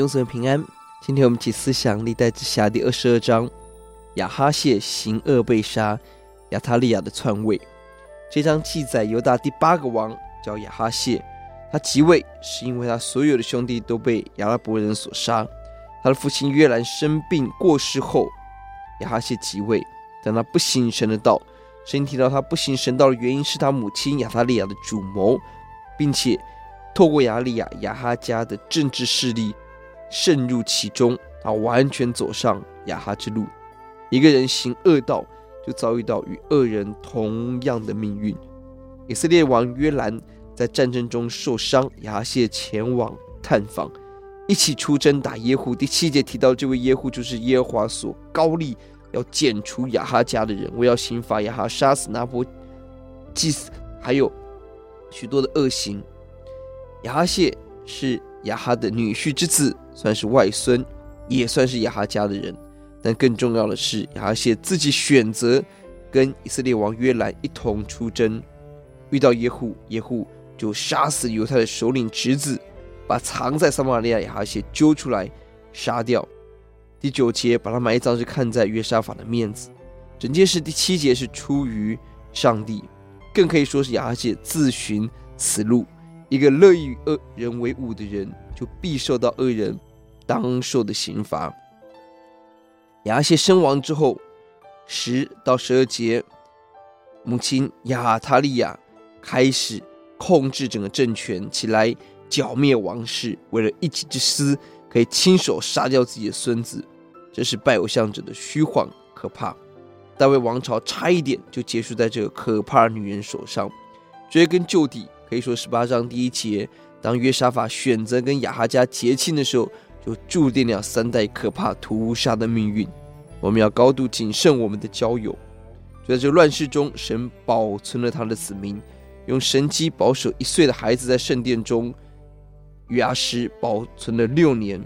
永存平安。今天我们一起思想历代志下第二十二章，亚哈谢行恶被杀，亚他利亚的篡位。这章记载犹大第八个王叫亚哈谢，他即位是因为他所有的兄弟都被亚拉伯人所杀。他的父亲约兰生病过世后，亚哈谢即位，但他不行神的道。圣经提到他不行神道的原因是他母亲亚他利亚的主谋，并且透过亚利亚亚哈家的政治势力。渗入其中，他完全走上亚哈之路。一个人行恶道，就遭遇到与恶人同样的命运。以色列王约兰在战争中受伤，亚哈谢前往探访，一起出征打耶户。第七节提到，这位耶户就是耶和华所高立要剪除亚哈家的人，我要刑罚亚哈，杀死拿伯祭司，还有许多的恶行。亚哈谢是亚哈的女婿之子。算是外孙，也算是亚哈家的人，但更重要的是，亚哈谢自己选择跟以色列王约兰一同出征，遇到耶户，耶户就杀死犹太的首领侄子，把藏在撒玛利亚亚哈谢揪出来杀掉。第九节把他埋葬是看在约沙法的面子，整件事第七节是出于上帝，更可以说是亚哈谢自寻死路。一个乐意与恶人为伍的人，就必受到恶人当受的刑罚。亚谢身亡之后，十到十二节，母亲亚他利亚开始控制整个政权，起来剿灭王室，为了一己之私，可以亲手杀掉自己的孙子。这是拜偶像者的虚幻可怕。大卫王朝差一点就结束在这个可怕女人手上，追根究底。可以说，十八章第一节，当约沙法选择跟亚哈家结亲的时候，就注定了三代可怕屠杀的命运。我们要高度谨慎我们的交友。就在这乱世中，神保存了他的子民，用神机保守一岁的孩子在圣殿中。约阿施保存了六年。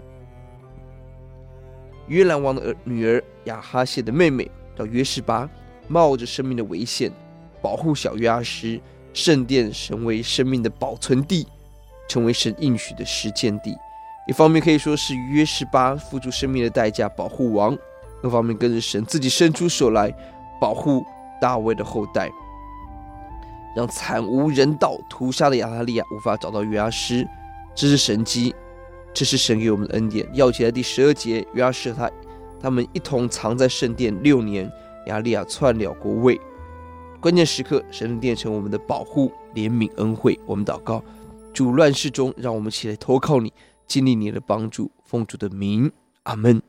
约兰王的儿女儿亚哈谢的妹妹叫约示巴，冒着生命的危险保护小约阿施。圣殿成为生命的保存地，成为神应许的实践地。一方面可以说是约示巴付出生命的代价保护王；另一方面更是神自己伸出手来保护大卫的后代，让惨无人道屠杀的亚他利亚无法找到约阿施。这是神迹，这是神给我们的恩典。钥节在第十二节，约阿施和他他们一同藏在圣殿六年，亚利亚篡了国位。关键时刻，神能变成我们的保护、怜悯、恩惠。我们祷告，主乱世中，让我们起来投靠你，经历你的帮助，奉主的名，阿门。